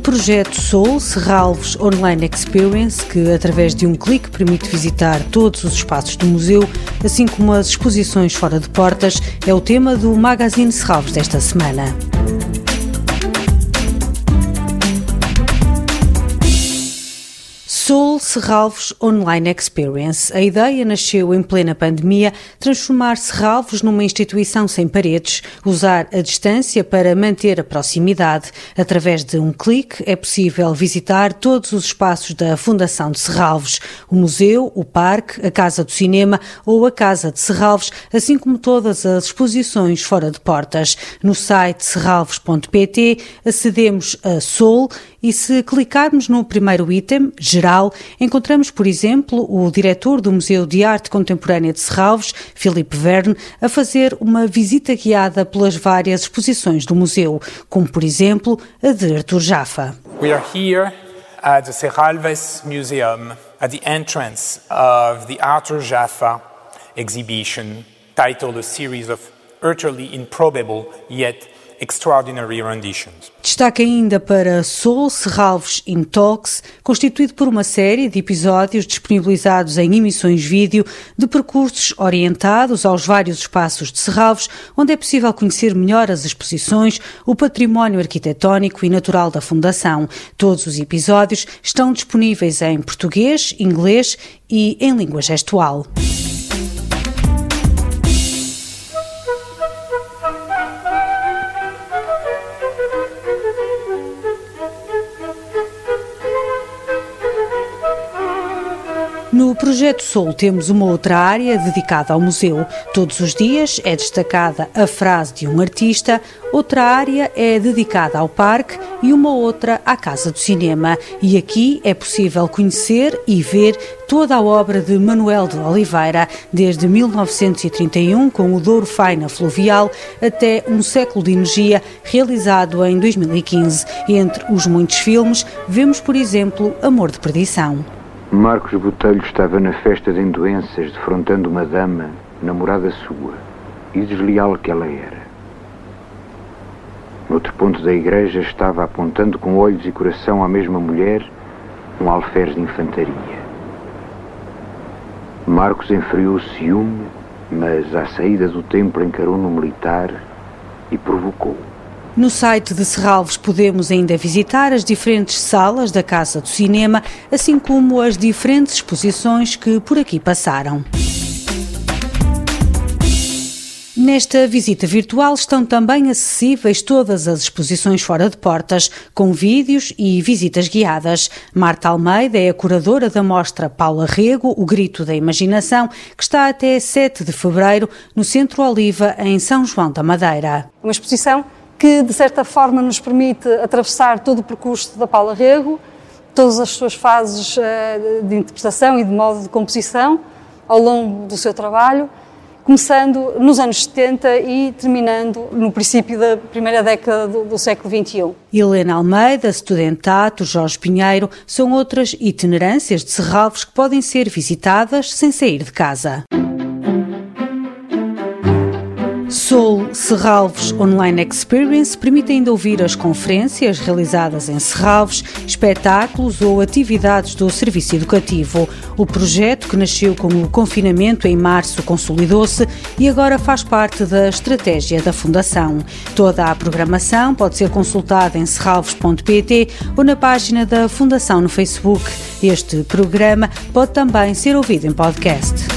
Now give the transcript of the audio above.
projeto Soul Serralves Online Experience, que através de um clique permite visitar todos os espaços do museu, assim como as exposições fora de portas, é o tema do Magazine Serralves desta semana. Soul Serralvos Online Experience. A ideia nasceu em plena pandemia, transformar Serralvos numa instituição sem paredes, usar a distância para manter a proximidade. Através de um clique é possível visitar todos os espaços da Fundação de Serralvos, o museu, o parque, a Casa do Cinema ou a Casa de Serralvos, assim como todas as exposições fora de portas. No site serralvos.pt acedemos a Soul e se clicarmos no primeiro item, geral, encontramos, por exemplo, o diretor do Museu de Arte Contemporânea de Serralves, Filipe Verne, a fazer uma visita guiada pelas várias exposições do museu, como, por exemplo, a de Artur Jaffa. We are here at the Serralves Museum at the entrance of the Arthur Jaffa exhibition titled A Series of Utterly Improbable Yet extraordinary renditions. Destaque ainda para Soul Serralves in Talks, constituído por uma série de episódios disponibilizados em emissões vídeo de percursos orientados aos vários espaços de Serralves, onde é possível conhecer melhor as exposições, o património arquitetónico e natural da Fundação. Todos os episódios estão disponíveis em português, inglês e em língua gestual. No projeto Sol temos uma outra área dedicada ao museu. Todos os dias é destacada a frase de um artista, outra área é dedicada ao parque e uma outra à Casa do Cinema. E aqui é possível conhecer e ver toda a obra de Manuel de Oliveira, desde 1931 com o Douro Faina Fluvial até Um Século de Energia, realizado em 2015. Entre os muitos filmes, vemos, por exemplo, Amor de Perdição. Marcos Botelho estava na festa de doenças, defrontando uma dama, namorada sua, e desleal que ela era. No outro ponto da igreja estava apontando com olhos e coração à mesma mulher um alferes de infantaria. Marcos enfriou o ciúme, mas à saída do templo encarou no militar e provocou. No site de Serralves podemos ainda visitar as diferentes salas da Casa do Cinema, assim como as diferentes exposições que por aqui passaram. Nesta visita virtual estão também acessíveis todas as exposições fora de portas, com vídeos e visitas guiadas. Marta Almeida é a curadora da mostra Paula Rego, O Grito da Imaginação, que está até 7 de fevereiro no Centro Oliva, em São João da Madeira. Uma exposição que de certa forma nos permite atravessar todo o percurso da Paula Rego, todas as suas fases eh, de interpretação e de modo de composição ao longo do seu trabalho, começando nos anos 70 e terminando no princípio da primeira década do, do século XXI. Helena Almeida, Studentato, Jorge Pinheiro são outras itinerâncias de Serralves que podem ser visitadas sem sair de casa. Serralves Online Experience permite ainda ouvir as conferências realizadas em Serralves, espetáculos ou atividades do serviço educativo. O projeto, que nasceu com o confinamento em março, consolidou-se e agora faz parte da estratégia da Fundação. Toda a programação pode ser consultada em serralves.pt ou na página da Fundação no Facebook. Este programa pode também ser ouvido em podcast.